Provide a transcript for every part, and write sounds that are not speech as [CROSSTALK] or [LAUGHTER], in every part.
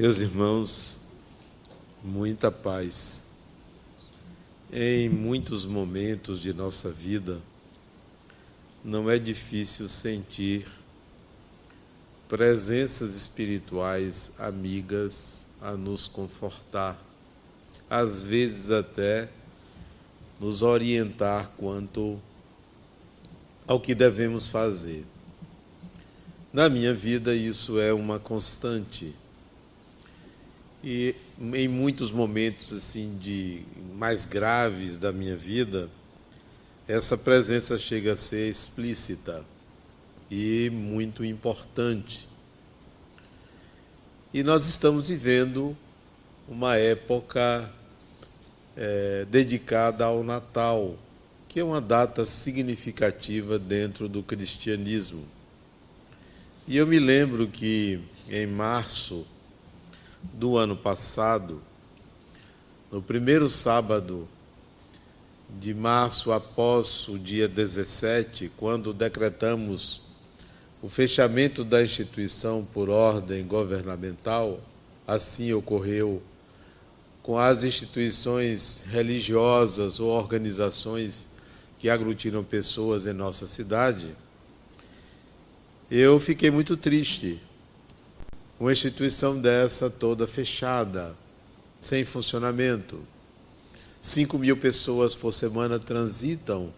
Meus irmãos, muita paz. Em muitos momentos de nossa vida, não é difícil sentir presenças espirituais amigas a nos confortar, às vezes até nos orientar quanto ao que devemos fazer. Na minha vida, isso é uma constante e em muitos momentos assim de mais graves da minha vida, essa presença chega a ser explícita e muito importante. E nós estamos vivendo uma época é, dedicada ao Natal, que é uma data significativa dentro do cristianismo. E eu me lembro que em março do ano passado, no primeiro sábado de março, após o dia 17, quando decretamos o fechamento da instituição por ordem governamental, assim ocorreu com as instituições religiosas ou organizações que aglutinam pessoas em nossa cidade, eu fiquei muito triste uma instituição dessa toda fechada, sem funcionamento. Cinco mil pessoas por semana transitam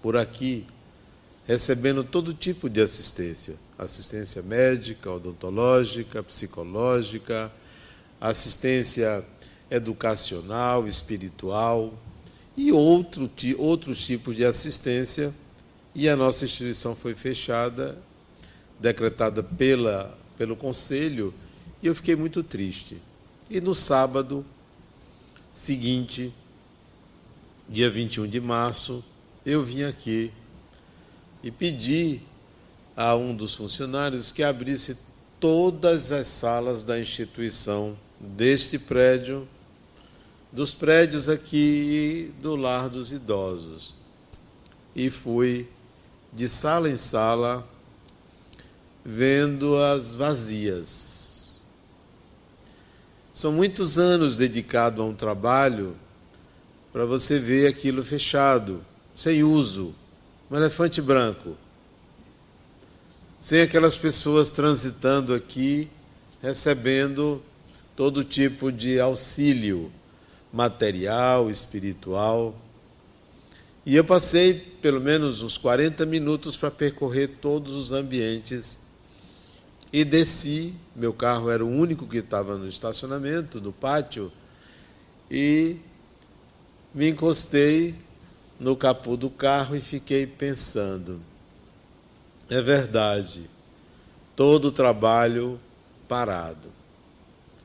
por aqui, recebendo todo tipo de assistência: assistência médica, odontológica, psicológica, assistência educacional, espiritual e outro, outros tipos de assistência. E a nossa instituição foi fechada, decretada pela pelo conselho e eu fiquei muito triste. E no sábado seguinte, dia 21 de março, eu vim aqui e pedi a um dos funcionários que abrisse todas as salas da instituição deste prédio, dos prédios aqui do lar dos idosos. E fui de sala em sala vendo-as vazias. São muitos anos dedicados a um trabalho para você ver aquilo fechado, sem uso, um elefante branco. Sem aquelas pessoas transitando aqui, recebendo todo tipo de auxílio material, espiritual. E eu passei pelo menos uns 40 minutos para percorrer todos os ambientes e desci. Meu carro era o único que estava no estacionamento, no pátio, e me encostei no capô do carro e fiquei pensando. É verdade, todo o trabalho parado.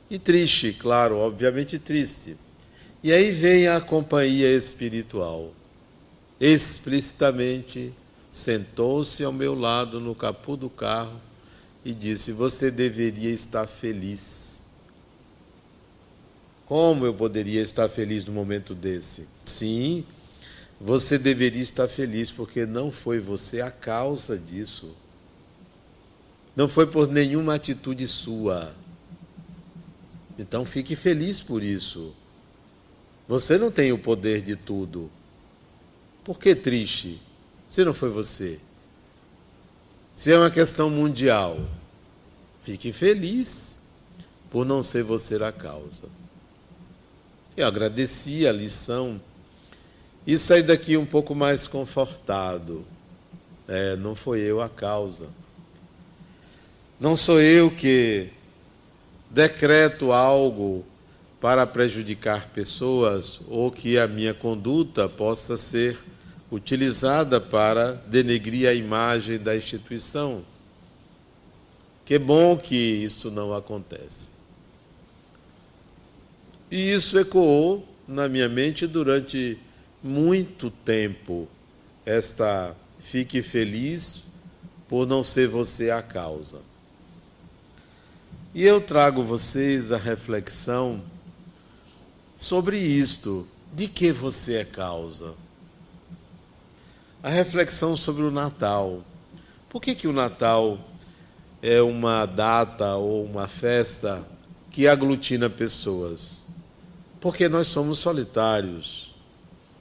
E triste, claro, obviamente triste. E aí vem a companhia espiritual. Explicitamente sentou-se ao meu lado no capô do carro e disse: Você deveria estar feliz. Como eu poderia estar feliz no momento desse? Sim, você deveria estar feliz porque não foi você a causa disso. Não foi por nenhuma atitude sua. Então fique feliz por isso. Você não tem o poder de tudo. Por que triste? Se não foi você. Se é uma questão mundial, fique feliz por não ser você a causa. Eu agradeci a lição e saí daqui um pouco mais confortado. É, não foi eu a causa. Não sou eu que decreto algo para prejudicar pessoas ou que a minha conduta possa ser utilizada para denegrir a imagem da instituição. Que bom que isso não acontece. E isso ecoou na minha mente durante muito tempo. Esta fique feliz por não ser você a causa. E eu trago vocês a reflexão sobre isto. De que você é causa? a reflexão sobre o Natal. Por que, que o Natal é uma data ou uma festa que aglutina pessoas? Porque nós somos solitários.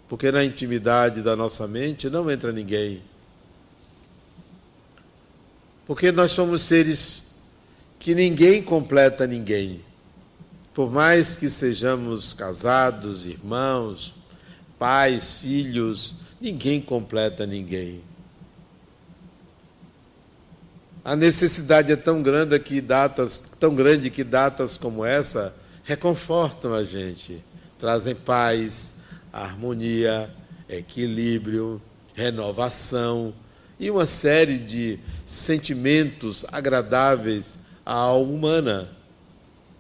Porque na intimidade da nossa mente não entra ninguém. Porque nós somos seres que ninguém completa ninguém. Por mais que sejamos casados, irmãos, pais, filhos, ninguém completa ninguém. A necessidade é tão grande que datas, tão grande que datas como essa reconfortam a gente, trazem paz, harmonia, equilíbrio, renovação e uma série de sentimentos agradáveis à alma humana.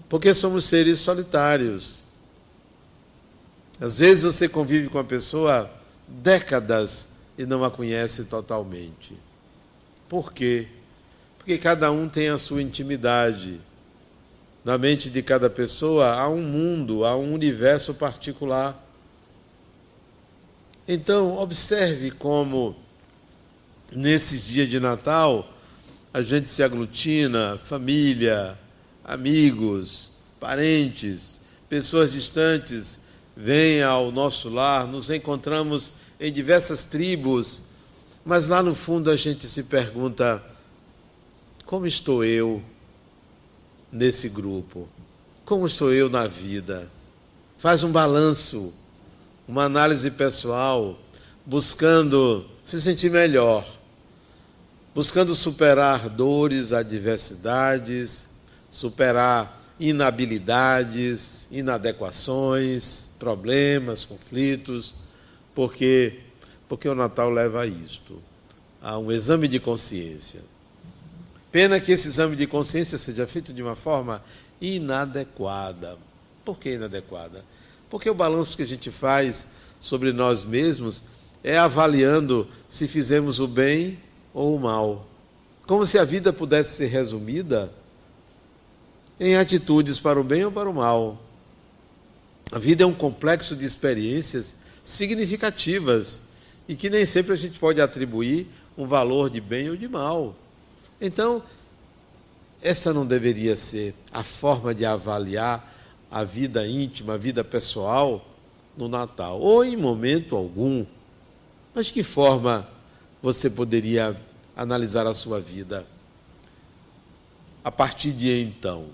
Porque somos seres solitários. Às vezes você convive com a pessoa décadas e não a conhece totalmente. Por quê? Porque cada um tem a sua intimidade. Na mente de cada pessoa há um mundo, há um universo particular. Então, observe como, nesses dias de Natal, a gente se aglutina, família, amigos, parentes, pessoas distantes, vêm ao nosso lar, nos encontramos em diversas tribos, mas lá no fundo a gente se pergunta: como estou eu nesse grupo? Como estou eu na vida? Faz um balanço, uma análise pessoal, buscando se sentir melhor, buscando superar dores, adversidades, superar inabilidades, inadequações, problemas, conflitos, porque porque o Natal leva a isto, a um exame de consciência. Pena que esse exame de consciência seja feito de uma forma inadequada. Por que inadequada? Porque o balanço que a gente faz sobre nós mesmos é avaliando se fizemos o bem ou o mal. Como se a vida pudesse ser resumida em atitudes para o bem ou para o mal. A vida é um complexo de experiências significativas e que nem sempre a gente pode atribuir um valor de bem ou de mal. Então, essa não deveria ser a forma de avaliar a vida íntima, a vida pessoal no Natal, ou em momento algum. Mas que forma você poderia analisar a sua vida a partir de então?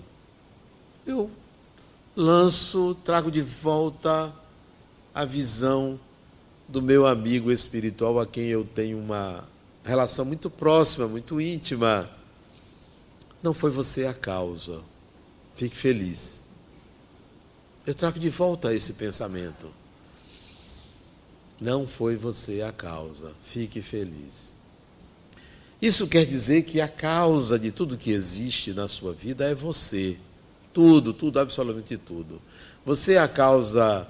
Eu lanço, trago de volta a visão do meu amigo espiritual a quem eu tenho uma relação muito próxima, muito íntima. Não foi você a causa. Fique feliz. Eu trago de volta esse pensamento. Não foi você a causa. Fique feliz. Isso quer dizer que a causa de tudo que existe na sua vida é você. Tudo, tudo, absolutamente tudo. Você é a causa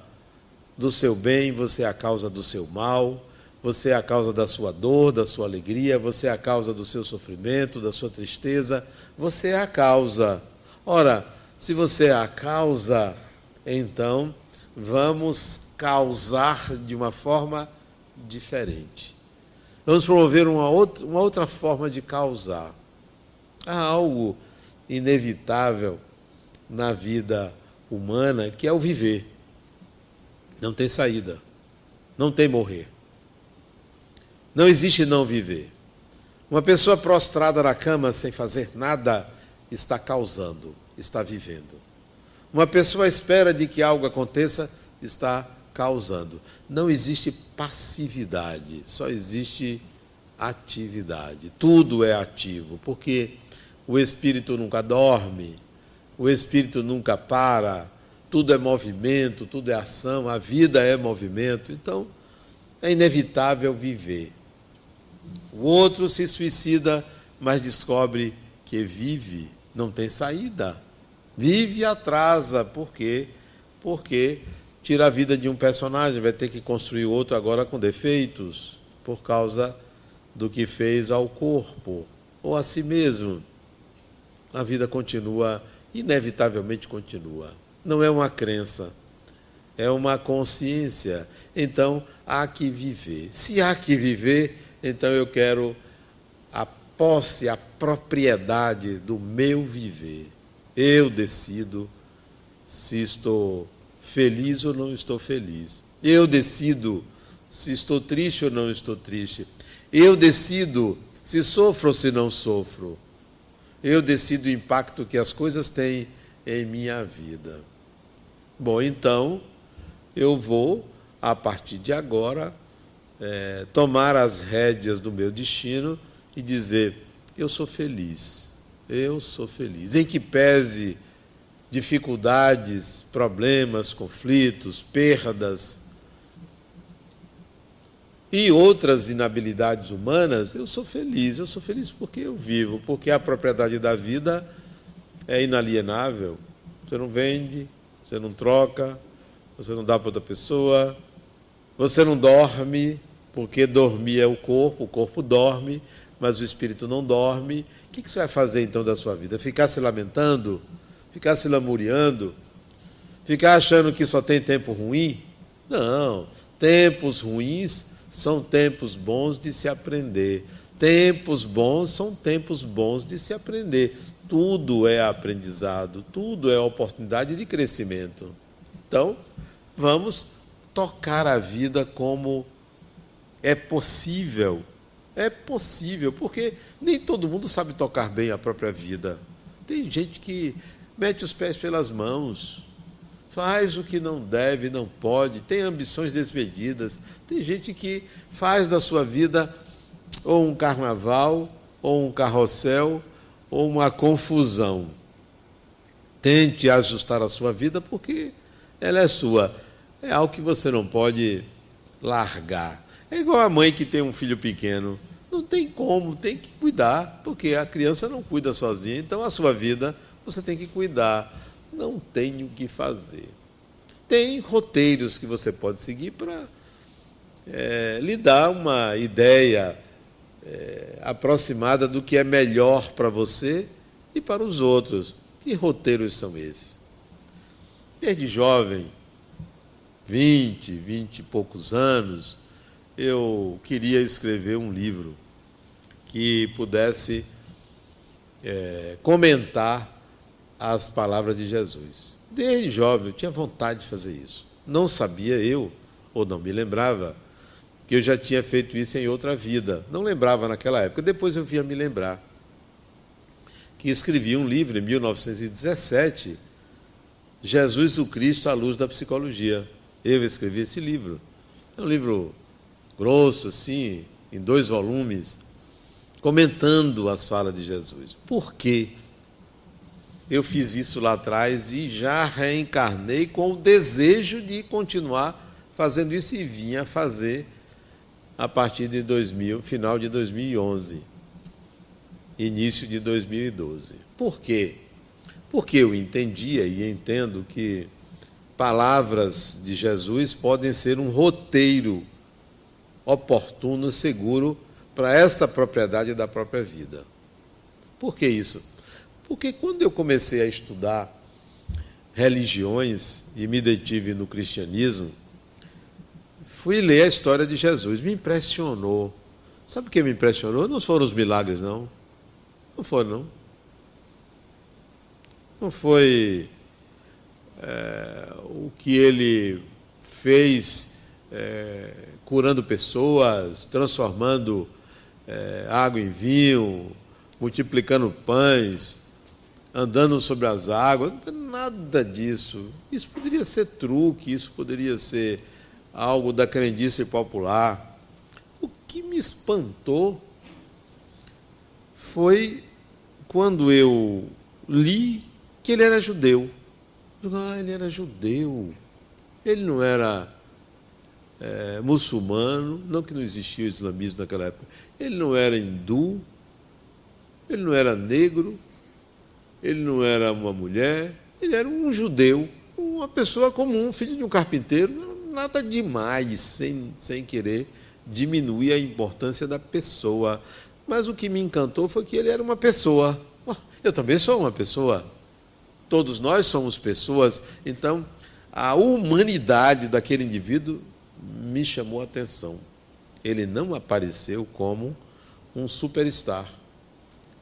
do seu bem, você é a causa do seu mal, você é a causa da sua dor, da sua alegria, você é a causa do seu sofrimento, da sua tristeza, você é a causa. Ora, se você é a causa, então vamos causar de uma forma diferente. Vamos promover uma outra, uma outra forma de causar. Há algo inevitável na vida humana que é o viver. Não tem saída. Não tem morrer. Não existe não viver. Uma pessoa prostrada na cama sem fazer nada está causando, está vivendo. Uma pessoa à espera de que algo aconteça está causando. Não existe passividade, só existe atividade. Tudo é ativo, porque o espírito nunca dorme, o espírito nunca para, tudo é movimento, tudo é ação, a vida é movimento. Então, é inevitável viver. O outro se suicida, mas descobre que vive, não tem saída. Vive e atrasa. Por quê? Porque tira a vida de um personagem, vai ter que construir outro agora com defeitos, por causa do que fez ao corpo ou a si mesmo. A vida continua, inevitavelmente continua. Não é uma crença, é uma consciência. Então, há que viver. Se há que viver, então eu quero a posse, a propriedade do meu viver. Eu decido se estou feliz ou não estou feliz. Eu decido se estou triste ou não estou triste. Eu decido se sofro ou se não sofro. Eu decido o impacto que as coisas têm em minha vida. Bom, então eu vou, a partir de agora, é, tomar as rédeas do meu destino e dizer: eu sou feliz, eu sou feliz. Em que pese dificuldades, problemas, conflitos, perdas e outras inabilidades humanas, eu sou feliz. Eu sou feliz porque eu vivo, porque a propriedade da vida é inalienável. Você não vende, você não troca, você não dá para outra pessoa, você não dorme, porque dormir é o corpo, o corpo dorme, mas o espírito não dorme. O que você vai fazer então da sua vida? Ficar se lamentando? Ficar se lamuriando? Ficar achando que só tem tempo ruim? Não. Tempos ruins são tempos bons de se aprender. Tempos bons são tempos bons de se aprender. Tudo é aprendizado, tudo é oportunidade de crescimento. Então, vamos tocar a vida como é possível. É possível, porque nem todo mundo sabe tocar bem a própria vida. Tem gente que mete os pés pelas mãos, faz o que não deve, não pode, tem ambições desmedidas. Tem gente que faz da sua vida ou um carnaval, ou um carrossel, ou uma confusão. Tente ajustar a sua vida porque ela é sua. É algo que você não pode largar. É igual a mãe que tem um filho pequeno. Não tem como, tem que cuidar, porque a criança não cuida sozinha. Então a sua vida você tem que cuidar. Não tem o que fazer. Tem roteiros que você pode seguir para é, lhe dar uma ideia é, aproximada do que é melhor para você e para os outros. Que roteiros são esses? Desde jovem, 20, 20 e poucos anos, eu queria escrever um livro que pudesse é, comentar as palavras de Jesus. Desde jovem eu tinha vontade de fazer isso. Não sabia eu, ou não me lembrava, que eu já tinha feito isso em outra vida. Não lembrava naquela época. Depois eu vinha me lembrar que escrevi um livro em 1917, Jesus o Cristo à luz da psicologia. Eu escrevi esse livro. É um livro grosso, assim, em dois volumes, comentando as falas de Jesus. Por quê? Eu fiz isso lá atrás e já reencarnei com o desejo de continuar fazendo isso e vinha fazer a partir de 2000, final de 2011, início de 2012. Por quê? Porque eu entendia e entendo que palavras de Jesus podem ser um roteiro oportuno, seguro para esta propriedade da própria vida. Por que isso? Porque quando eu comecei a estudar religiões e me detive no cristianismo, fui ler a história de Jesus, me impressionou. Sabe o que me impressionou? Não foram os milagres, não. Não foram, não. Não foi é, o que ele fez é, curando pessoas, transformando é, água em vinho, multiplicando pães, andando sobre as águas, nada disso. Isso poderia ser truque, isso poderia ser algo da crendice popular. O que me espantou foi quando eu li que ele era judeu. Ah, ele era judeu. Ele não era é, muçulmano, não que não existia o islamismo naquela época. Ele não era hindu, ele não era negro, ele não era uma mulher, ele era um judeu, uma pessoa comum, filho de um carpinteiro, nada demais, sem, sem querer diminuir a importância da pessoa. Mas o que me encantou foi que ele era uma pessoa. Eu também sou uma pessoa. Todos nós somos pessoas. Então, a humanidade daquele indivíduo me chamou a atenção. Ele não apareceu como um superstar.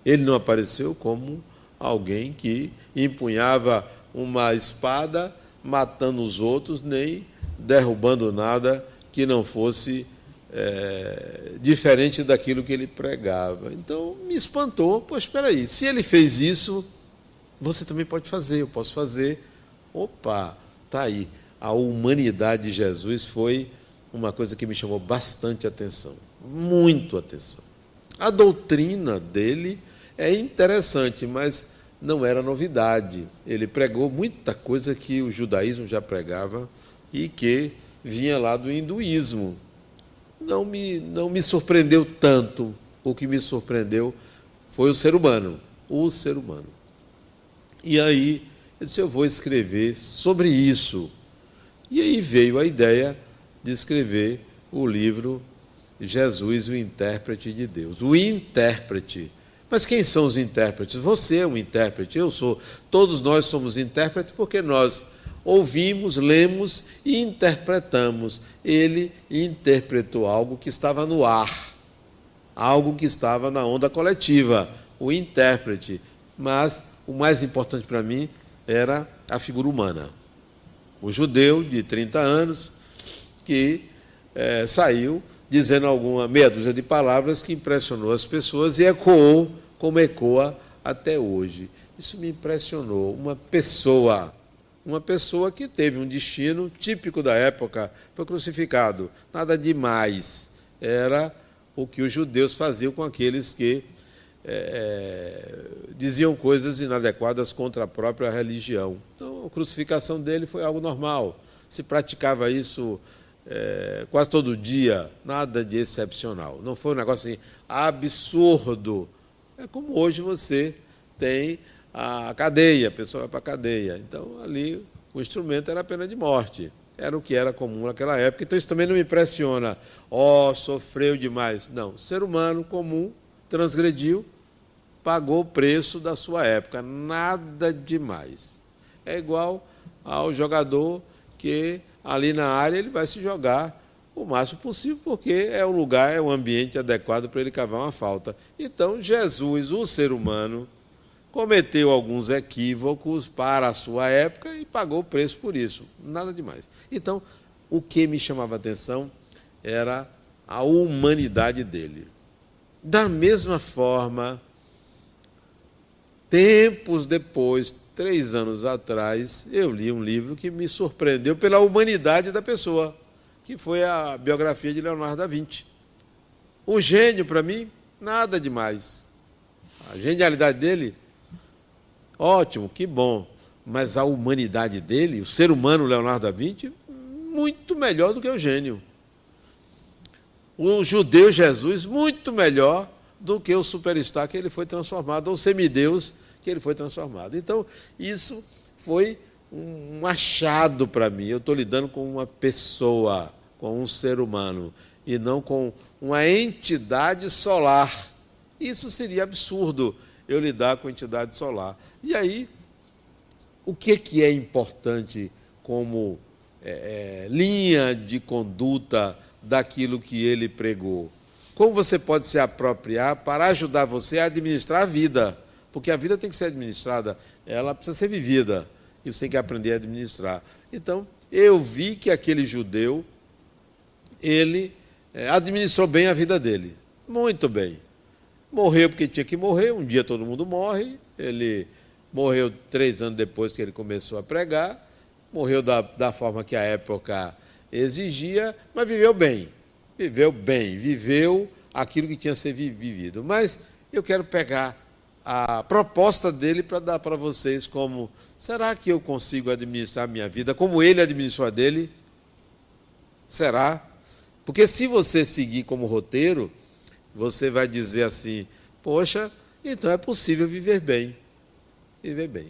Ele não apareceu como alguém que empunhava uma espada matando os outros, nem derrubando nada que não fosse é, diferente daquilo que ele pregava. Então me espantou, pois espera aí, se ele fez isso, você também pode fazer, eu posso fazer. Opa, tá aí. A humanidade de Jesus foi uma coisa que me chamou bastante atenção, muito atenção. A doutrina dele é interessante, mas não era novidade. Ele pregou muita coisa que o judaísmo já pregava e que vinha lá do hinduísmo. Não me, não me surpreendeu tanto. O que me surpreendeu foi o ser humano. O ser humano. E aí, eu disse: eu vou escrever sobre isso. E aí veio a ideia de escrever o livro Jesus, o intérprete de Deus. O intérprete. Mas quem são os intérpretes? Você é um intérprete, eu sou. Todos nós somos intérpretes porque nós ouvimos, lemos e interpretamos. Ele interpretou algo que estava no ar, algo que estava na onda coletiva, o intérprete. Mas o mais importante para mim era a figura humana. O judeu de 30 anos que é, saiu dizendo alguma meia dúzia de palavras que impressionou as pessoas e ecoou como ecoa até hoje. Isso me impressionou. Uma pessoa uma pessoa que teve um destino típico da época, foi crucificado. Nada demais. Era o que os judeus faziam com aqueles que é, diziam coisas inadequadas contra a própria religião. Então, a crucificação dele foi algo normal. Se praticava isso é, quase todo dia, nada de excepcional. Não foi um negócio assim absurdo. É como hoje você tem a cadeia, a pessoa vai para a cadeia. Então, ali, o instrumento era a pena de morte. Era o que era comum naquela época. Então, isso também não me impressiona. Oh, sofreu demais. Não, ser humano comum transgrediu, pagou o preço da sua época. Nada demais. É igual ao jogador que ali na área ele vai se jogar o máximo possível, porque é o lugar, é o ambiente adequado para ele cavar uma falta. Então, Jesus, o ser humano, cometeu alguns equívocos para a sua época e pagou o preço por isso. Nada demais. Então, o que me chamava a atenção era a humanidade dele. Da mesma forma, tempos depois, três anos atrás, eu li um livro que me surpreendeu pela humanidade da pessoa, que foi a biografia de Leonardo da Vinci. O gênio, para mim, nada demais. A genialidade dele Ótimo, que bom. Mas a humanidade dele, o ser humano Leonardo da Vinci, muito melhor do que o gênio. O judeu Jesus, muito melhor do que o superstar que ele foi transformado, ou semideus que ele foi transformado. Então, isso foi um achado para mim. Eu estou lidando com uma pessoa, com um ser humano, e não com uma entidade solar. Isso seria absurdo eu lidar com entidade solar. E aí, o que, que é importante como é, é, linha de conduta daquilo que ele pregou? Como você pode se apropriar para ajudar você a administrar a vida? Porque a vida tem que ser administrada, ela precisa ser vivida. E você tem que aprender a administrar. Então, eu vi que aquele judeu, ele é, administrou bem a vida dele. Muito bem. Morreu porque tinha que morrer, um dia todo mundo morre. Ele morreu três anos depois que ele começou a pregar, morreu da, da forma que a época exigia, mas viveu bem. Viveu bem, viveu aquilo que tinha que ser vivido. Mas eu quero pegar a proposta dele para dar para vocês como será que eu consigo administrar a minha vida como ele administrou a dele? Será? Porque se você seguir como roteiro, você vai dizer assim: poxa, então é possível viver bem. Viver bem.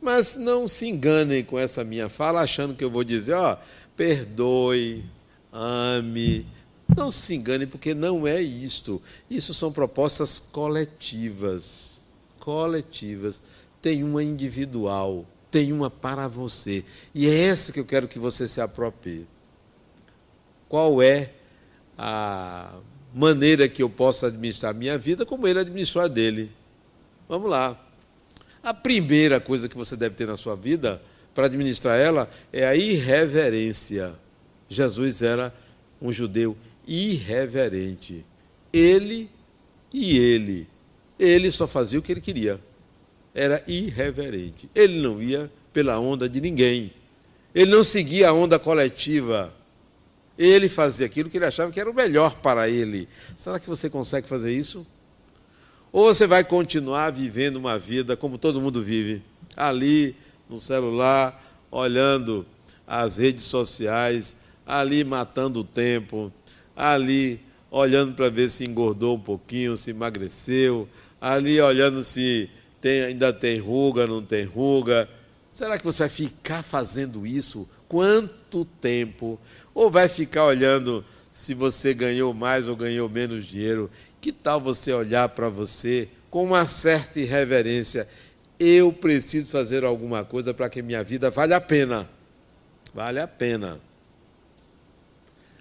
Mas não se enganem com essa minha fala, achando que eu vou dizer, ó, perdoe, ame. Não se enganem, porque não é isto. Isso são propostas coletivas. Coletivas. Tem uma individual, tem uma para você. E é essa que eu quero que você se aproprie. Qual é a maneira que eu possa administrar a minha vida como ele administrou a dele. Vamos lá. A primeira coisa que você deve ter na sua vida para administrar ela é a irreverência. Jesus era um judeu irreverente. Ele e ele. Ele só fazia o que ele queria. Era irreverente. Ele não ia pela onda de ninguém. Ele não seguia a onda coletiva. Ele fazia aquilo que ele achava que era o melhor para ele. Será que você consegue fazer isso? Ou você vai continuar vivendo uma vida como todo mundo vive, ali no celular, olhando as redes sociais, ali matando o tempo, ali olhando para ver se engordou um pouquinho, se emagreceu, ali olhando se tem, ainda tem ruga, não tem ruga. Será que você vai ficar fazendo isso? Quanto tempo? Ou vai ficar olhando se você ganhou mais ou ganhou menos dinheiro? Que tal você olhar para você com uma certa irreverência? Eu preciso fazer alguma coisa para que minha vida valha a pena. Vale a pena.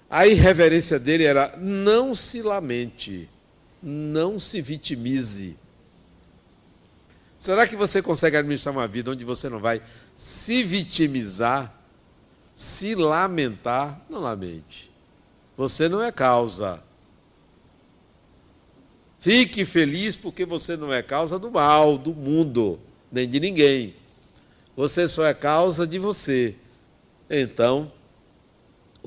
A irreverência dele era: não se lamente, não se vitimize. Será que você consegue administrar uma vida onde você não vai se vitimizar, se lamentar? Não lamente. Você não é causa. Fique feliz porque você não é causa do mal, do mundo, nem de ninguém. Você só é causa de você. Então,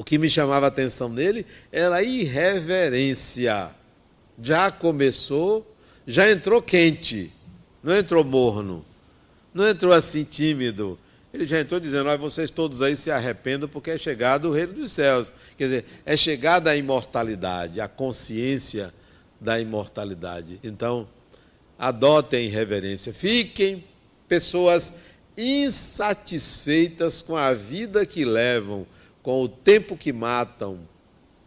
o que me chamava a atenção nele era a irreverência. Já começou, já entrou quente, não entrou morno, não entrou assim tímido. Ele já entrou dizendo: Olha, vocês todos aí se arrependam porque é chegado o reino dos céus. Quer dizer, é chegada a imortalidade, a consciência da imortalidade. Então, adotem reverência. Fiquem pessoas insatisfeitas com a vida que levam, com o tempo que matam,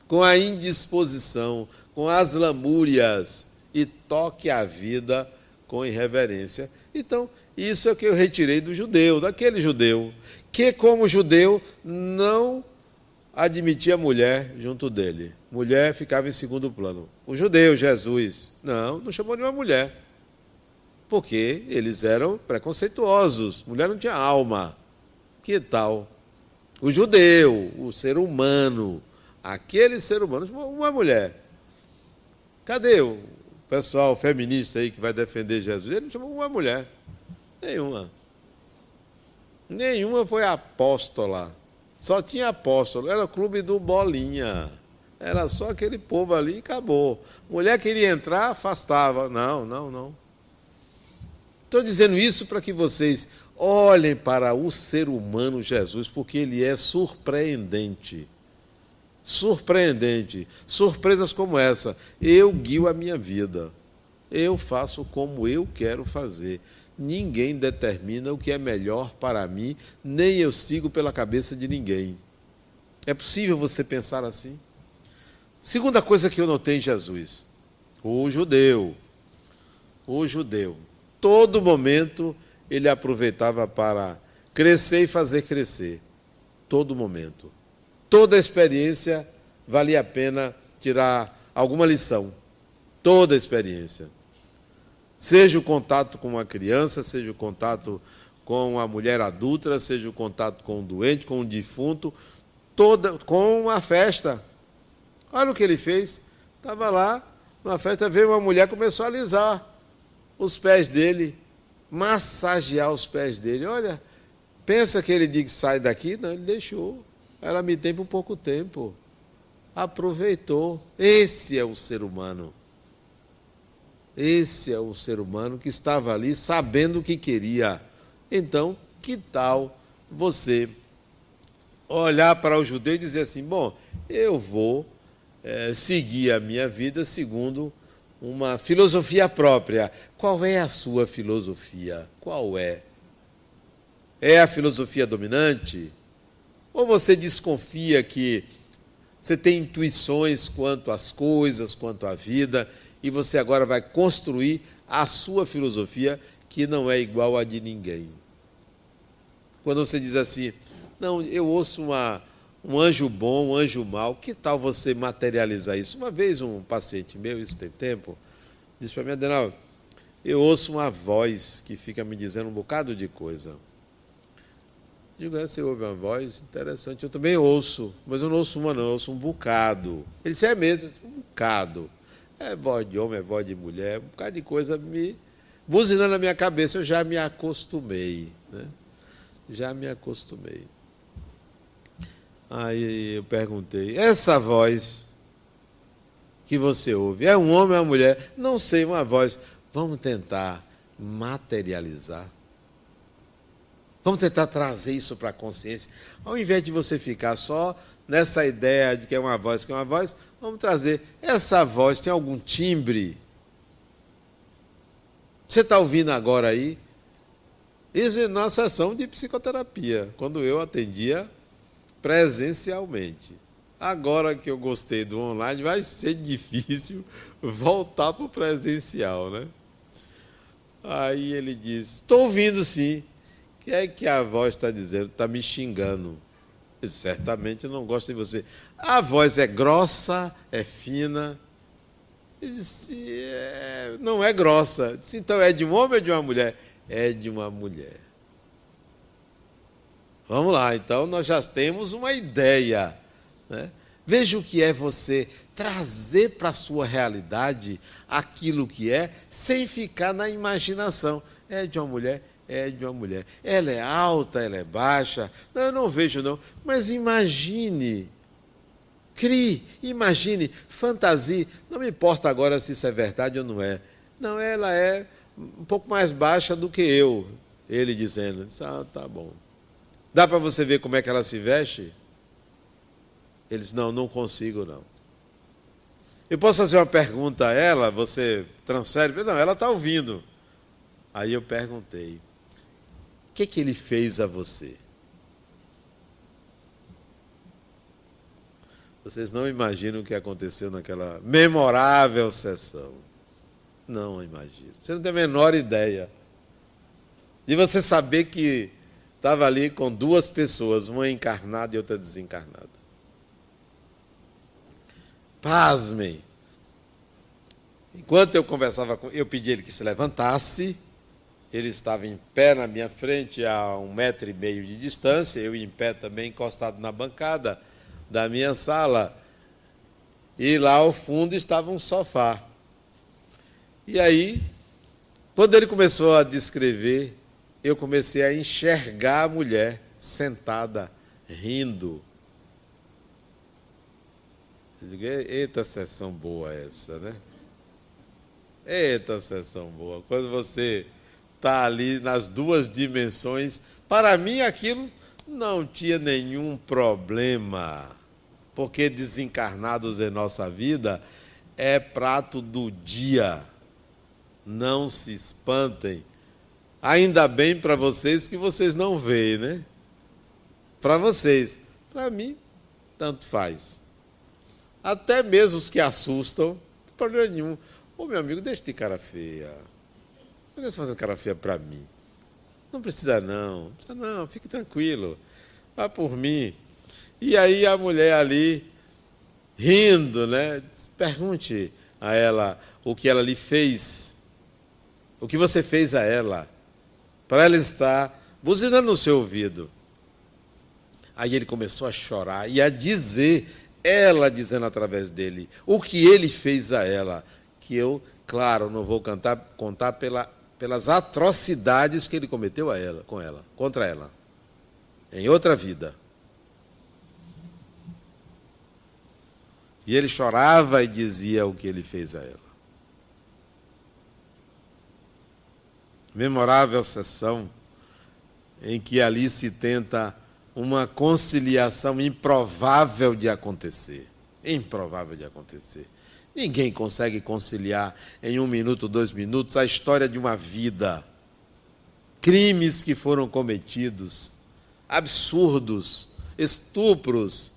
com a indisposição, com as lamúrias e toque a vida com irreverência. Então, isso é o que eu retirei do judeu, daquele judeu, que, como judeu, não admitia mulher junto dele. Mulher ficava em segundo plano. O judeu, Jesus, não, não chamou nenhuma mulher. Porque eles eram preconceituosos. Mulher não tinha alma. Que tal? O judeu, o ser humano, aquele ser humano, uma mulher. Cadê o pessoal feminista aí que vai defender Jesus? Ele não chamou uma mulher. Nenhuma. Nenhuma foi apóstola. Só tinha apóstolo, era o clube do Bolinha. Era só aquele povo ali e acabou. Mulher queria entrar, afastava. Não, não, não. Estou dizendo isso para que vocês olhem para o ser humano Jesus, porque ele é surpreendente. Surpreendente. Surpresas como essa. Eu guio a minha vida. Eu faço como eu quero fazer. Ninguém determina o que é melhor para mim, nem eu sigo pela cabeça de ninguém. É possível você pensar assim? Segunda coisa que eu notei em Jesus: o judeu. O judeu. Todo momento ele aproveitava para crescer e fazer crescer. Todo momento. Toda experiência valia a pena tirar alguma lição. Toda experiência. Seja o contato com uma criança, seja o contato com a mulher adulta, seja o contato com o doente, com o defunto, toda, com a festa. Olha o que ele fez. Estava lá, numa festa, veio uma mulher, começou a alisar os pés dele, massagear os pés dele. Olha, pensa que ele diz sai daqui? Não, ele deixou. Ela me tem por pouco tempo. Aproveitou. Esse é o ser humano. Esse é o ser humano que estava ali sabendo o que queria. Então, que tal você olhar para o judeu e dizer assim: bom, eu vou é, seguir a minha vida segundo uma filosofia própria. Qual é a sua filosofia? Qual é? É a filosofia dominante? Ou você desconfia que você tem intuições quanto às coisas, quanto à vida? e você agora vai construir a sua filosofia que não é igual a de ninguém. Quando você diz assim, não, eu ouço uma, um anjo bom, um anjo mau, que tal você materializar isso? Uma vez um paciente meu, isso tem tempo, disse para mim, Adenal, eu ouço uma voz que fica me dizendo um bocado de coisa. Digo, é, você ouve uma voz interessante. Eu também ouço, mas eu não ouço uma, não, eu ouço um bocado. Ele disse, é mesmo, um bocado. É voz de homem, é voz de mulher, um bocado de coisa me buzinando na minha cabeça. Eu já me acostumei, né? Já me acostumei. Aí eu perguntei, essa voz que você ouve, é um homem ou uma mulher? Não sei, uma voz. Vamos tentar materializar. Vamos tentar trazer isso para a consciência. Ao invés de você ficar só nessa ideia de que é uma voz, que é uma voz, vamos trazer. Essa voz tem algum timbre? Você está ouvindo agora aí? Isso é na sessão de psicoterapia, quando eu atendia presencialmente. Agora que eu gostei do online, vai ser difícil [LAUGHS] voltar para o presencial, né? Aí ele diz: Estou ouvindo sim. O que é que a voz está dizendo? Está me xingando. Ele, Certamente não gosta de você. A voz é grossa, é fina. Ele disse: é, Não é grossa. disse, então é de um homem ou de uma mulher? É de uma mulher. Vamos lá, então nós já temos uma ideia. Né? Veja o que é você trazer para a sua realidade aquilo que é, sem ficar na imaginação. É de uma mulher, é de uma mulher. Ela é alta, ela é baixa. Não, eu não vejo, não. Mas imagine. Crie, imagine, fantasie. Não me importa agora se isso é verdade ou não é. Não, ela é um pouco mais baixa do que eu. Ele dizendo: Ah, tá bom. Dá para você ver como é que ela se veste? Eles: Não, não consigo, não. Eu posso fazer uma pergunta a ela, você transfere? Não, ela está ouvindo. Aí eu perguntei: o que, que ele fez a você? Vocês não imaginam o que aconteceu naquela memorável sessão. Não imagino. Você não tem a menor ideia. De você saber que estava ali com duas pessoas, uma encarnada e outra desencarnada. Pasmem. Enquanto eu conversava com eu pedi ele que se levantasse. Ele estava em pé na minha frente, a um metro e meio de distância, eu em pé também, encostado na bancada da minha sala. E lá ao fundo estava um sofá. E aí, quando ele começou a descrever, eu comecei a enxergar a mulher sentada, rindo, eu digo, eita sessão boa essa, né? Eita sessão boa. Quando você está ali nas duas dimensões, para mim aquilo não tinha nenhum problema, porque desencarnados em nossa vida é prato do dia. Não se espantem. Ainda bem para vocês que vocês não veem, né? Para vocês. Para mim, tanto faz. Até mesmo os que assustam, não problema nenhum. Ô meu amigo, deixa de cara feia. Não deixa fazer cara feia para mim. Não precisa não. Não precisa não, fique tranquilo. Vá por mim. E aí a mulher ali, rindo, né? Pergunte a ela o que ela lhe fez. O que você fez a ela. Para ela estar buzinando no seu ouvido. Aí ele começou a chorar e a dizer ela dizendo através dele o que ele fez a ela, que eu, claro, não vou cantar, contar pela, pelas atrocidades que ele cometeu a ela, com ela, contra ela, em outra vida. E ele chorava e dizia o que ele fez a ela. Memorável sessão em que ali se tenta uma conciliação improvável de acontecer. Improvável de acontecer. Ninguém consegue conciliar em um minuto, dois minutos, a história de uma vida. Crimes que foram cometidos, absurdos, estupros,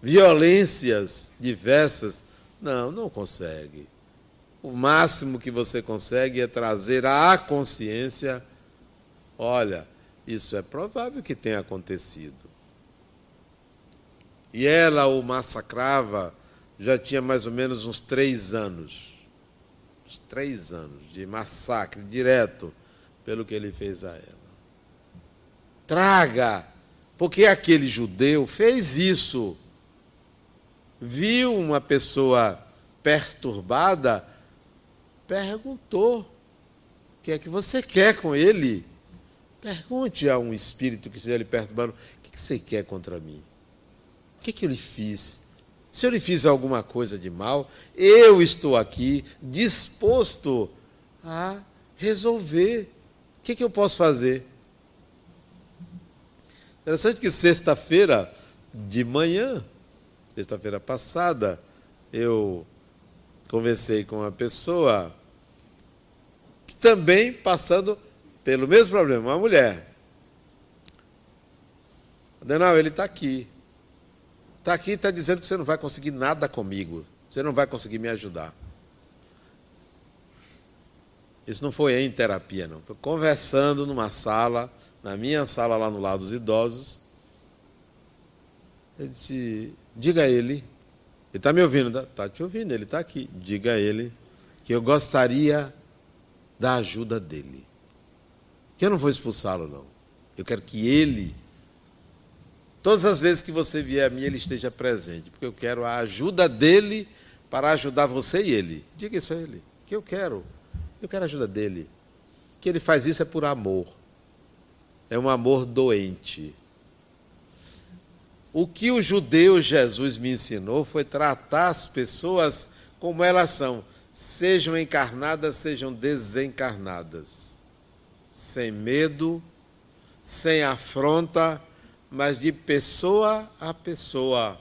violências diversas. Não, não consegue. O máximo que você consegue é trazer à consciência: olha, isso é provável que tenha acontecido. E ela o massacrava já tinha mais ou menos uns três anos. Três anos de massacre direto pelo que ele fez a ela. Traga, porque aquele judeu fez isso. Viu uma pessoa perturbada, perguntou: o que é que você quer com ele? Pergunte a um espírito que esteja lhe perturbando: o que você quer contra mim? O que, que eu lhe fiz? Se eu lhe fiz alguma coisa de mal, eu estou aqui disposto a resolver. O que, que eu posso fazer? Interessante que sexta-feira de manhã, sexta-feira passada, eu conversei com uma pessoa que também passando pelo mesmo problema, uma mulher. Adenal, ele está aqui. Está aqui e está dizendo que você não vai conseguir nada comigo. Você não vai conseguir me ajudar. Isso não foi em terapia, não. Foi conversando numa sala, na minha sala lá no lado dos idosos. Eu disse, diga a ele, ele está me ouvindo, está te ouvindo, ele está aqui. Diga a ele que eu gostaria da ajuda dele. Que eu não vou expulsá-lo, não. Eu quero que ele Todas as vezes que você vier a mim, ele esteja presente, porque eu quero a ajuda dele para ajudar você e ele. Diga isso a ele, que eu quero. Eu quero a ajuda dele. Que ele faz isso é por amor. É um amor doente. O que o judeu Jesus me ensinou foi tratar as pessoas como elas são, sejam encarnadas, sejam desencarnadas, sem medo, sem afronta, mas de pessoa a pessoa.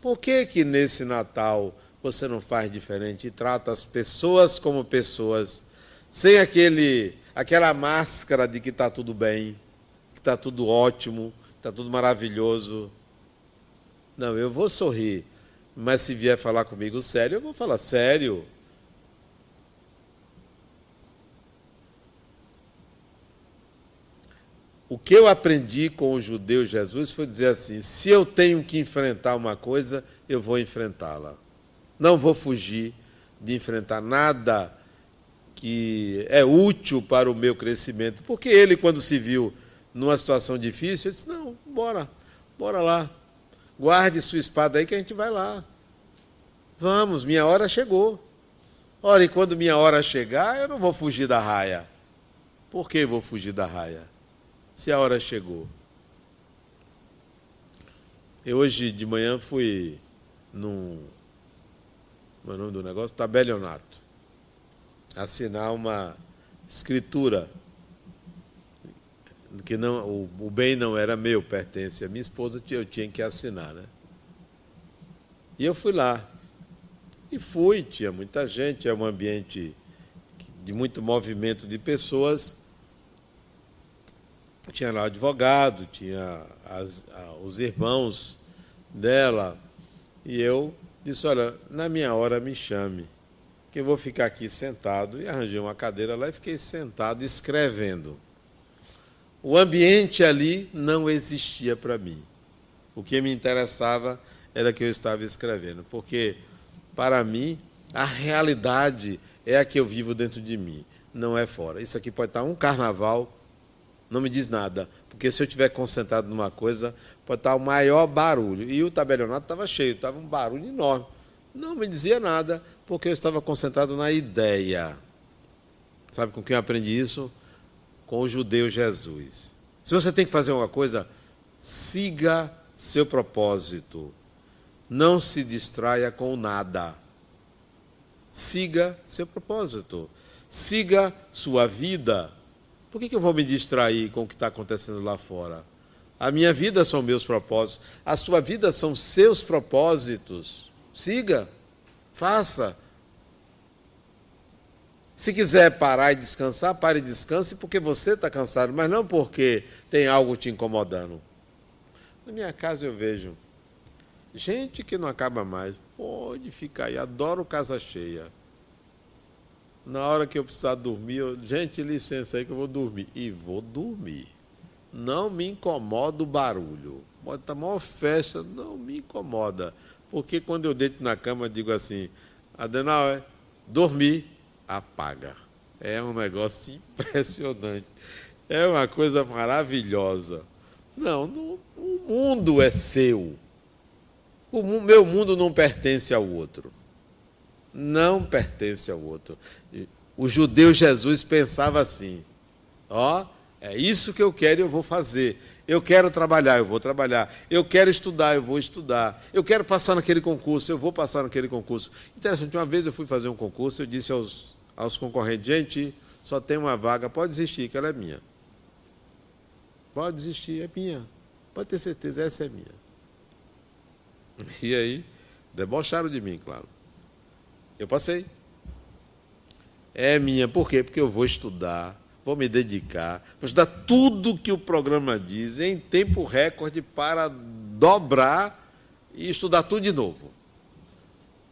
Por que que nesse Natal você não faz diferente e trata as pessoas como pessoas, sem aquele aquela máscara de que está tudo bem, que está tudo ótimo, está tudo maravilhoso? Não, eu vou sorrir, mas se vier falar comigo sério, eu vou falar sério. O que eu aprendi com o judeu Jesus foi dizer assim: se eu tenho que enfrentar uma coisa, eu vou enfrentá-la. Não vou fugir de enfrentar nada que é útil para o meu crescimento. Porque ele, quando se viu numa situação difícil, ele disse: não, bora, bora lá. Guarde sua espada aí que a gente vai lá. Vamos, minha hora chegou. Ora, e quando minha hora chegar, eu não vou fugir da raia. Por que vou fugir da raia? se a hora chegou. Eu hoje de manhã fui num. Como é o nome do negócio? Tabelionato. Assinar uma escritura. Que não, o, o bem não era meu, pertence à minha esposa, eu tinha que assinar, né? E eu fui lá. E fui, tinha muita gente, é um ambiente de muito movimento de pessoas tinha lá o advogado, tinha as, os irmãos dela, e eu disse, olha, na minha hora me chame, que eu vou ficar aqui sentado, e arranjei uma cadeira lá e fiquei sentado escrevendo. O ambiente ali não existia para mim. O que me interessava era que eu estava escrevendo, porque para mim a realidade é a que eu vivo dentro de mim, não é fora. Isso aqui pode estar um carnaval não me diz nada. Porque se eu estiver concentrado numa coisa, pode estar o maior barulho. E o tabelionato estava cheio, estava um barulho enorme. Não me dizia nada, porque eu estava concentrado na ideia. Sabe com quem eu aprendi isso? Com o judeu Jesus. Se você tem que fazer uma coisa, siga seu propósito. Não se distraia com nada. Siga seu propósito. Siga sua vida. Por que, que eu vou me distrair com o que está acontecendo lá fora? A minha vida são meus propósitos, a sua vida são seus propósitos. Siga, faça. Se quiser parar e descansar, pare e descanse porque você está cansado, mas não porque tem algo te incomodando. Na minha casa eu vejo gente que não acaba mais. Pode ficar aí, adoro casa cheia na hora que eu precisar dormir, eu, gente, licença aí que eu vou dormir. E vou dormir. Não me incomoda o barulho. Pode estar maior festa, não me incomoda. Porque quando eu deito na cama, eu digo assim, Adenauer, dormir, apaga. É um negócio impressionante. É uma coisa maravilhosa. Não, no, o mundo é seu. O meu mundo não pertence ao outro. Não pertence ao outro. O judeu Jesus pensava assim: ó, é isso que eu quero e eu vou fazer. Eu quero trabalhar, eu vou trabalhar. Eu quero estudar, eu vou estudar. Eu quero passar naquele concurso, eu vou passar naquele concurso. Interessante, uma vez eu fui fazer um concurso, eu disse aos, aos concorrentes, gente, só tem uma vaga, pode desistir, que ela é minha. Pode desistir, é minha. Pode ter certeza, essa é minha. E aí, debocharam de mim, claro. Eu passei. É minha, por quê? Porque eu vou estudar, vou me dedicar, vou estudar tudo que o programa diz em tempo recorde para dobrar e estudar tudo de novo.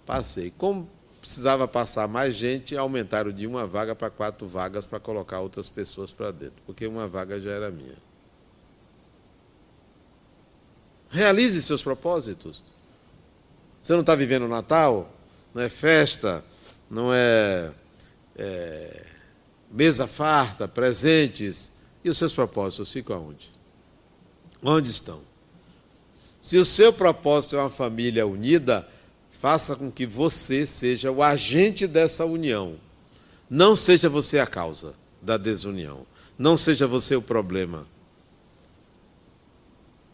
Passei. Como precisava passar mais gente, aumentaram de uma vaga para quatro vagas para colocar outras pessoas para dentro, porque uma vaga já era minha. Realize seus propósitos. Você não está vivendo Natal? Não é festa? Não é, é mesa farta, presentes? E os seus propósitos ficam aonde? Onde estão? Se o seu propósito é uma família unida, faça com que você seja o agente dessa união. Não seja você a causa da desunião. Não seja você o problema.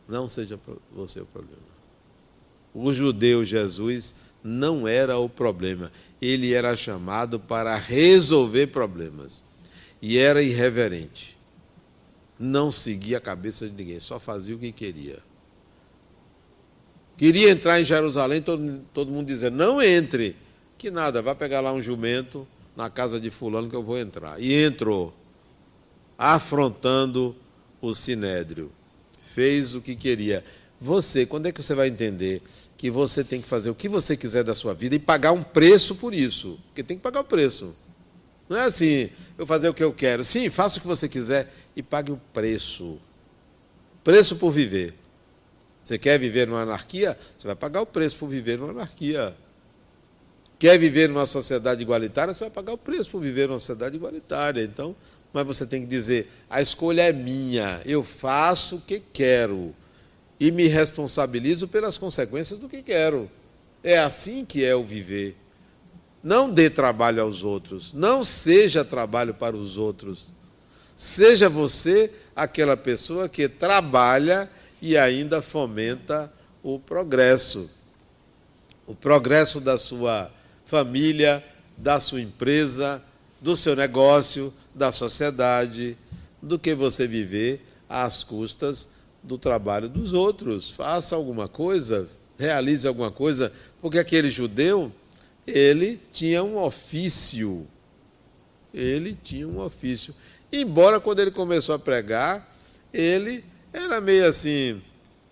Não seja você o problema. O judeu Jesus não era o problema, ele era chamado para resolver problemas. E era irreverente. Não seguia a cabeça de ninguém, só fazia o que queria. Queria entrar em Jerusalém, todo, todo mundo dizendo: não entre. Que nada, vai pegar lá um jumento na casa de Fulano que eu vou entrar. E entrou, afrontando o sinédrio. Fez o que queria. Você, quando é que você vai entender que você tem que fazer o que você quiser da sua vida e pagar um preço por isso? Porque tem que pagar o preço. Não é assim, eu fazer o que eu quero. Sim, faça o que você quiser e pague o preço. Preço por viver. Você quer viver numa anarquia? Você vai pagar o preço por viver numa anarquia. Quer viver numa sociedade igualitária? Você vai pagar o preço por viver numa sociedade igualitária. Então, mas você tem que dizer: a escolha é minha, eu faço o que quero e me responsabilizo pelas consequências do que quero. É assim que é o viver. Não dê trabalho aos outros, não seja trabalho para os outros. Seja você aquela pessoa que trabalha e ainda fomenta o progresso. O progresso da sua família, da sua empresa, do seu negócio, da sociedade, do que você viver às custas do trabalho dos outros. Faça alguma coisa, realize alguma coisa, porque aquele judeu, ele tinha um ofício. Ele tinha um ofício. Embora quando ele começou a pregar, ele era meio assim: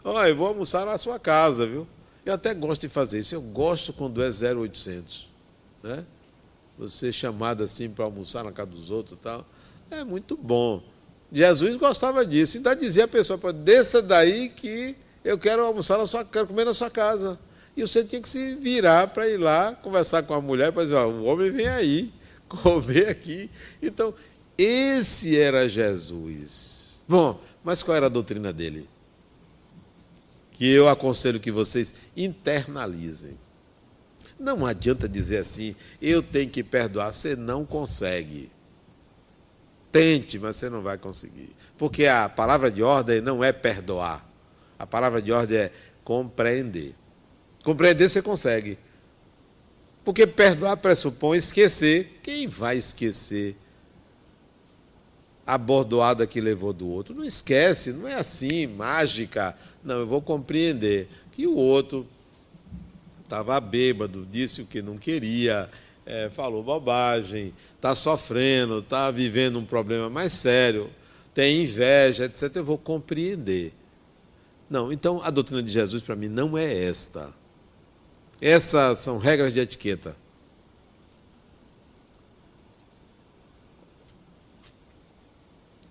oh, eu vou almoçar na sua casa, viu? Eu até gosto de fazer isso. Eu gosto quando é 0800, né? Você chamado assim para almoçar na casa dos outros e tal. É muito bom. Jesus gostava disso. Ainda dizia a pessoa, desça daí que eu quero almoçar na sua quero comer na sua casa. E você tinha que se virar para ir lá conversar com a mulher para dizer, ó, o homem vem aí, [LAUGHS] comer aqui. Então, esse era Jesus. Bom, mas qual era a doutrina dele? Que eu aconselho que vocês internalizem. Não adianta dizer assim, eu tenho que perdoar, você não consegue. Tente, mas você não vai conseguir. Porque a palavra de ordem não é perdoar. A palavra de ordem é compreender. Compreender você consegue. Porque perdoar pressupõe esquecer. Quem vai esquecer a bordoada que levou do outro? Não esquece, não é assim, mágica. Não, eu vou compreender que o outro estava bêbado, disse o que não queria, é, falou bobagem, está sofrendo, está vivendo um problema mais sério, tem inveja, etc., eu vou compreender. Não, então a doutrina de Jesus para mim não é esta. Essas são regras de etiqueta.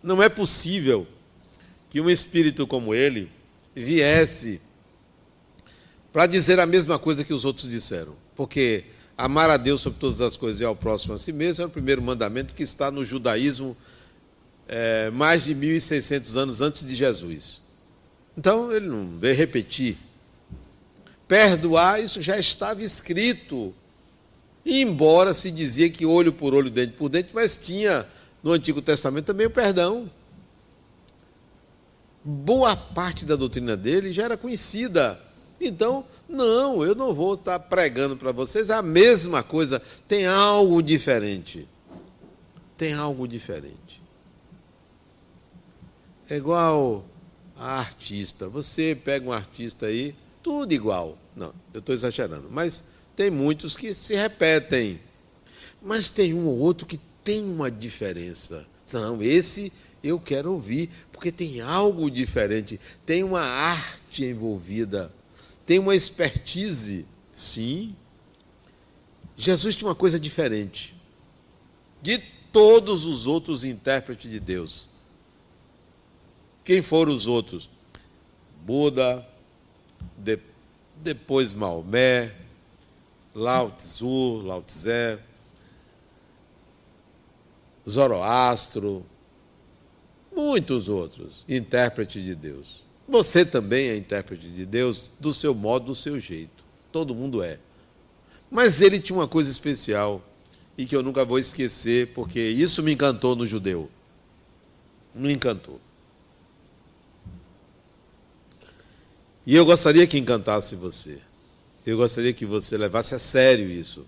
Não é possível que um espírito como ele viesse para dizer a mesma coisa que os outros disseram. Porque Amar a Deus sobre todas as coisas e ao próximo a si mesmo é o primeiro mandamento que está no judaísmo é, mais de 1.600 anos antes de Jesus. Então, ele não veio repetir. Perdoar, isso já estava escrito. embora se dizia que olho por olho, dente por dente, mas tinha no Antigo Testamento também o perdão. Boa parte da doutrina dele já era conhecida. Então, não, eu não vou estar pregando para vocês a mesma coisa. Tem algo diferente. Tem algo diferente. É igual a artista. Você pega um artista aí, tudo igual. Não, eu estou exagerando. Mas tem muitos que se repetem. Mas tem um ou outro que tem uma diferença. Não, esse eu quero ouvir, porque tem algo diferente, tem uma arte envolvida, tem uma expertise. Sim. Jesus tinha uma coisa diferente de todos os outros intérpretes de Deus. Quem foram os outros? Buda, de, depois Maomé, Lao Tzu, Lao Tse, Zoroastro, muitos outros, intérprete de Deus. Você também é intérprete de Deus do seu modo, do seu jeito. Todo mundo é. Mas ele tinha uma coisa especial e que eu nunca vou esquecer, porque isso me encantou no judeu. Me encantou. E eu gostaria que encantasse você. Eu gostaria que você levasse a sério isso.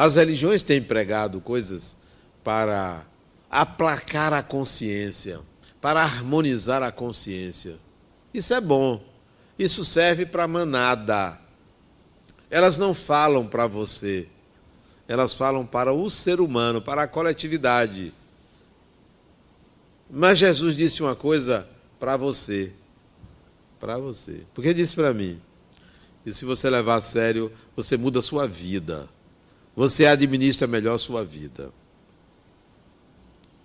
As religiões têm pregado coisas para aplacar a consciência, para harmonizar a consciência. Isso é bom. Isso serve para manada. Elas não falam para você. Elas falam para o ser humano, para a coletividade. Mas Jesus disse uma coisa para você para você. Porque disse para mim: e se você levar a sério, você muda a sua vida. Você administra melhor sua vida.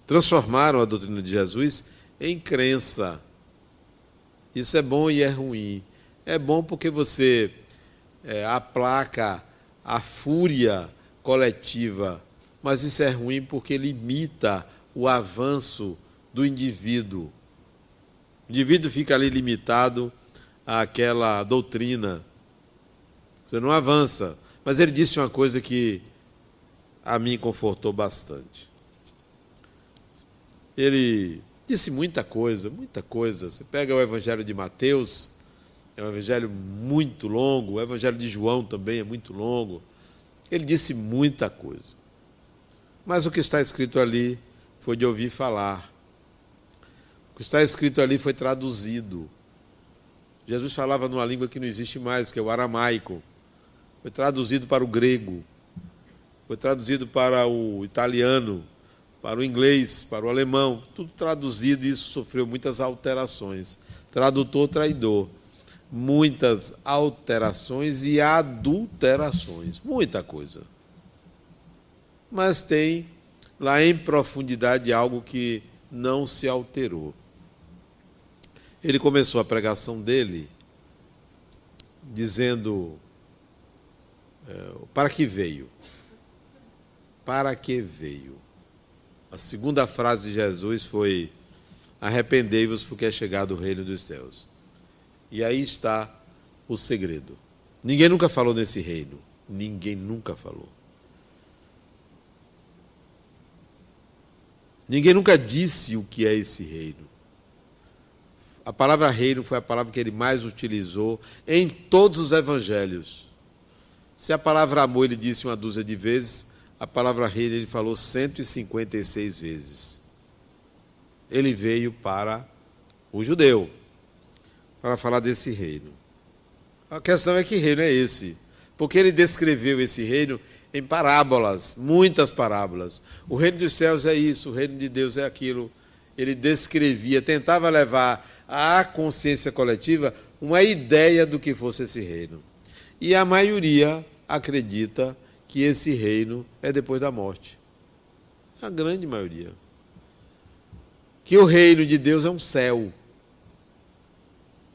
Transformaram a doutrina de Jesus em crença. Isso é bom e é ruim. É bom porque você é, aplaca a fúria coletiva, mas isso é ruim porque limita o avanço do indivíduo. O indivíduo fica ali limitado àquela doutrina. Você não avança. Mas ele disse uma coisa que a mim confortou bastante. Ele disse muita coisa, muita coisa. Você pega o Evangelho de Mateus, é um evangelho muito longo, o Evangelho de João também é muito longo. Ele disse muita coisa. Mas o que está escrito ali foi de ouvir falar. O que está escrito ali foi traduzido. Jesus falava numa língua que não existe mais, que é o aramaico. Foi traduzido para o grego. Foi traduzido para o italiano, para o inglês, para o alemão. Tudo traduzido e isso sofreu muitas alterações. Tradutor traidor. Muitas alterações e adulterações. Muita coisa. Mas tem lá em profundidade algo que não se alterou. Ele começou a pregação dele dizendo: Para que veio? Para que veio? A segunda frase de Jesus foi: Arrependei-vos, porque é chegado o reino dos céus. E aí está o segredo. Ninguém nunca falou nesse reino. Ninguém nunca falou. Ninguém nunca disse o que é esse reino. A palavra reino foi a palavra que ele mais utilizou em todos os evangelhos. Se a palavra amor ele disse uma dúzia de vezes, a palavra reino ele falou 156 vezes. Ele veio para o judeu, para falar desse reino. A questão é que reino é esse? Porque ele descreveu esse reino em parábolas, muitas parábolas. O reino dos céus é isso, o reino de Deus é aquilo. Ele descrevia, tentava levar à consciência coletiva uma ideia do que fosse esse reino. E a maioria acredita que esse reino é depois da morte. A grande maioria. Que o reino de Deus é um céu.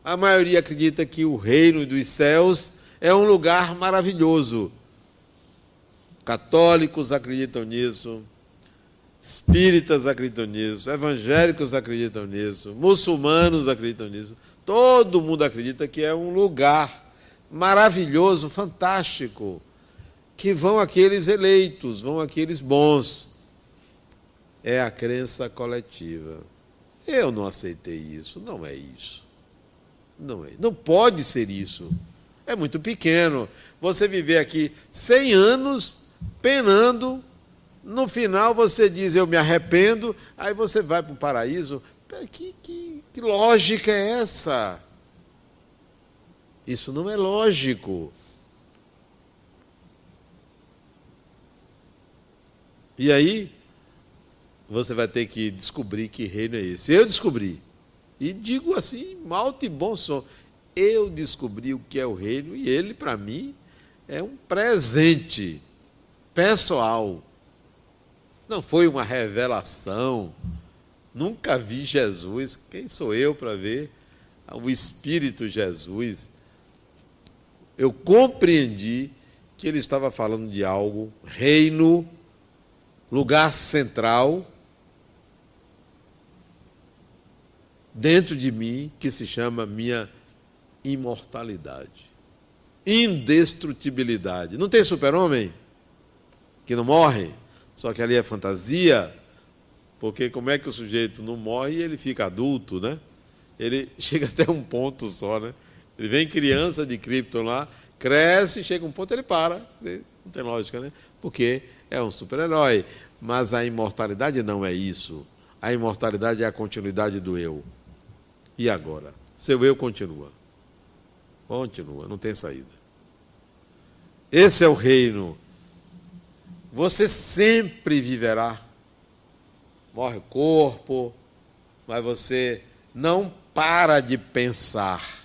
A maioria acredita que o reino dos céus É um lugar maravilhoso. Católicos acreditam nisso, espíritas acreditam nisso, evangélicos acreditam nisso, muçulmanos acreditam nisso. Todo mundo acredita que é um lugar maravilhoso, fantástico, que vão aqueles eleitos, vão aqueles bons. É a crença coletiva. Eu não aceitei isso, não é isso. Não é. Não pode ser isso. É muito pequeno. Você viver aqui 100 anos penando, no final você diz eu me arrependo, aí você vai para o paraíso. Que, que, que lógica é essa? Isso não é lógico. E aí, você vai ter que descobrir que reino é esse. Eu descobri. E digo assim, alto e bom som. Eu descobri o que é o reino e ele, para mim, é um presente pessoal. Não foi uma revelação. Nunca vi Jesus. Quem sou eu para ver o Espírito Jesus? Eu compreendi que ele estava falando de algo, reino, lugar central, dentro de mim, que se chama minha imortalidade, indestrutibilidade. Não tem super-homem? que não morre, só que ali é fantasia, porque como é que o sujeito não morre e ele fica adulto, né? Ele [LAUGHS] chega até um ponto só, né? Ele vem criança de Krypton lá, cresce, chega um ponto ele para. Não tem lógica, né? Porque é um super-herói. Mas a imortalidade não é isso. A imortalidade é a continuidade do eu. E agora? Seu eu continua. Continua, não tem saída. Esse é o reino você sempre viverá. Morre o corpo, mas você não para de pensar.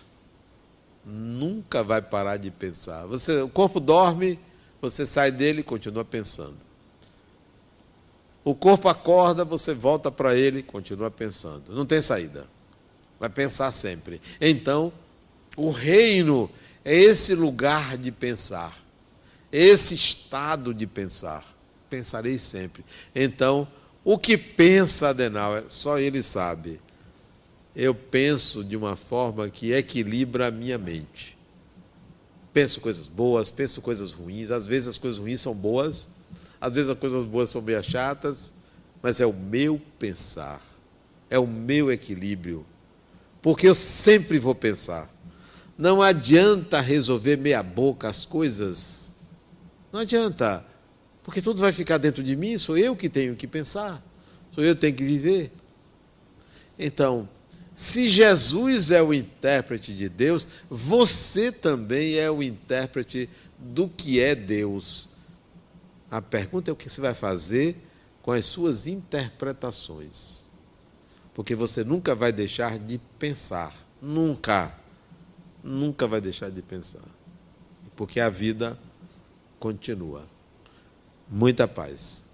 Nunca vai parar de pensar. Você, o corpo dorme, você sai dele e continua pensando. O corpo acorda, você volta para ele e continua pensando. Não tem saída. Vai pensar sempre. Então, o reino é esse lugar de pensar esse estado de pensar. Pensarei sempre. Então, o que pensa Adenauer, só ele sabe. Eu penso de uma forma que equilibra a minha mente. Penso coisas boas, penso coisas ruins. Às vezes as coisas ruins são boas, às vezes as coisas boas são meio chatas, mas é o meu pensar, é o meu equilíbrio. Porque eu sempre vou pensar. Não adianta resolver meia boca as coisas não adianta, porque tudo vai ficar dentro de mim, sou eu que tenho que pensar, sou eu que tenho que viver. Então, se Jesus é o intérprete de Deus, você também é o intérprete do que é Deus. A pergunta é o que você vai fazer com as suas interpretações. Porque você nunca vai deixar de pensar. Nunca. Nunca vai deixar de pensar. Porque a vida continua. Muita paz.